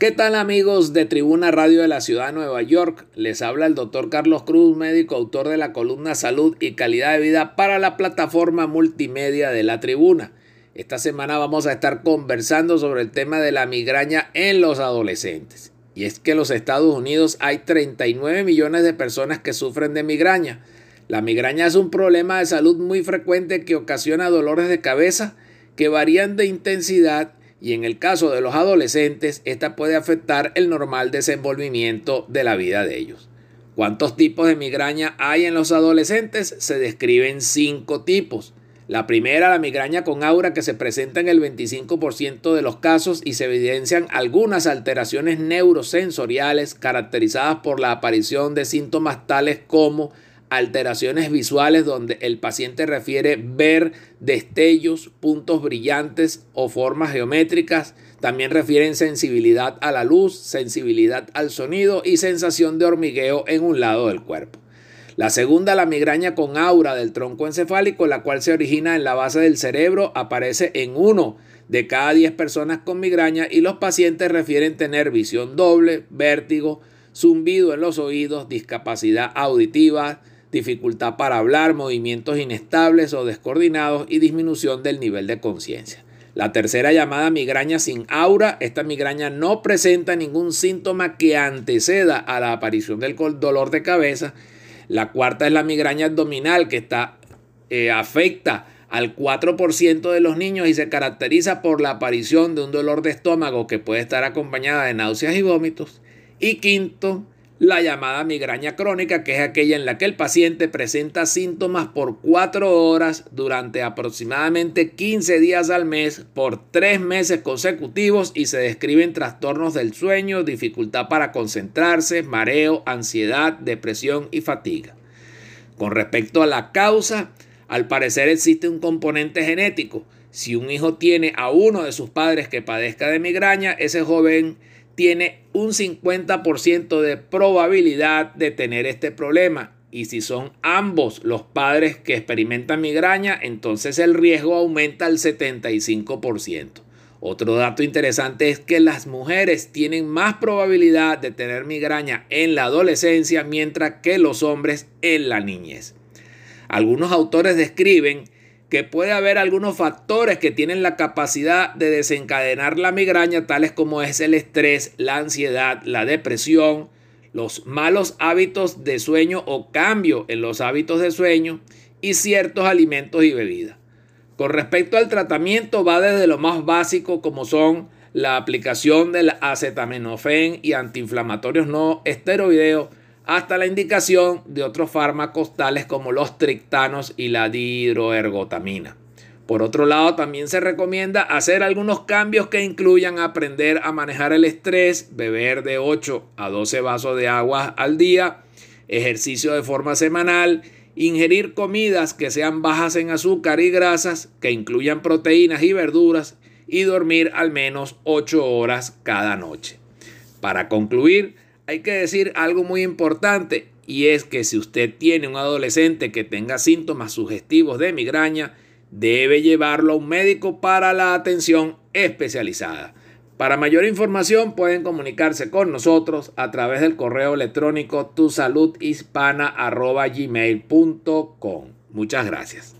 ¿Qué tal amigos de Tribuna Radio de la Ciudad de Nueva York? Les habla el doctor Carlos Cruz, médico autor de la columna Salud y Calidad de Vida para la plataforma multimedia de la Tribuna. Esta semana vamos a estar conversando sobre el tema de la migraña en los adolescentes. Y es que en los Estados Unidos hay 39 millones de personas que sufren de migraña. La migraña es un problema de salud muy frecuente que ocasiona dolores de cabeza que varían de intensidad y en el caso de los adolescentes, esta puede afectar el normal desenvolvimiento de la vida de ellos. ¿Cuántos tipos de migraña hay en los adolescentes? Se describen cinco tipos. La primera, la migraña con aura, que se presenta en el 25% de los casos y se evidencian algunas alteraciones neurosensoriales caracterizadas por la aparición de síntomas tales como alteraciones visuales donde el paciente refiere ver destellos, puntos brillantes o formas geométricas. También refieren sensibilidad a la luz, sensibilidad al sonido y sensación de hormigueo en un lado del cuerpo. La segunda, la migraña con aura del tronco encefálico, la cual se origina en la base del cerebro, aparece en uno de cada 10 personas con migraña y los pacientes refieren tener visión doble, vértigo, zumbido en los oídos, discapacidad auditiva, dificultad para hablar, movimientos inestables o descoordinados y disminución del nivel de conciencia. La tercera llamada migraña sin aura, esta migraña no presenta ningún síntoma que anteceda a la aparición del dolor de cabeza. La cuarta es la migraña abdominal que está, eh, afecta al 4% de los niños y se caracteriza por la aparición de un dolor de estómago que puede estar acompañada de náuseas y vómitos. Y quinto, la llamada migraña crónica, que es aquella en la que el paciente presenta síntomas por cuatro horas durante aproximadamente 15 días al mes por tres meses consecutivos y se describen trastornos del sueño, dificultad para concentrarse, mareo, ansiedad, depresión y fatiga. Con respecto a la causa, al parecer existe un componente genético. Si un hijo tiene a uno de sus padres que padezca de migraña, ese joven tiene un 50% de probabilidad de tener este problema. Y si son ambos los padres que experimentan migraña, entonces el riesgo aumenta al 75%. Otro dato interesante es que las mujeres tienen más probabilidad de tener migraña en la adolescencia, mientras que los hombres en la niñez. Algunos autores describen que puede haber algunos factores que tienen la capacidad de desencadenar la migraña, tales como es el estrés, la ansiedad, la depresión, los malos hábitos de sueño o cambio en los hábitos de sueño y ciertos alimentos y bebidas. Con respecto al tratamiento va desde lo más básico como son la aplicación del acetaminofén y antiinflamatorios no esteroideos hasta la indicación de otros fármacos tales como los trictanos y la dihidroergotamina. Por otro lado, también se recomienda hacer algunos cambios que incluyan aprender a manejar el estrés, beber de 8 a 12 vasos de agua al día, ejercicio de forma semanal, ingerir comidas que sean bajas en azúcar y grasas, que incluyan proteínas y verduras, y dormir al menos 8 horas cada noche. Para concluir, hay que decir algo muy importante y es que si usted tiene un adolescente que tenga síntomas sugestivos de migraña, debe llevarlo a un médico para la atención especializada. Para mayor información pueden comunicarse con nosotros a través del correo electrónico tusaludhispana.gmail.com. Muchas gracias.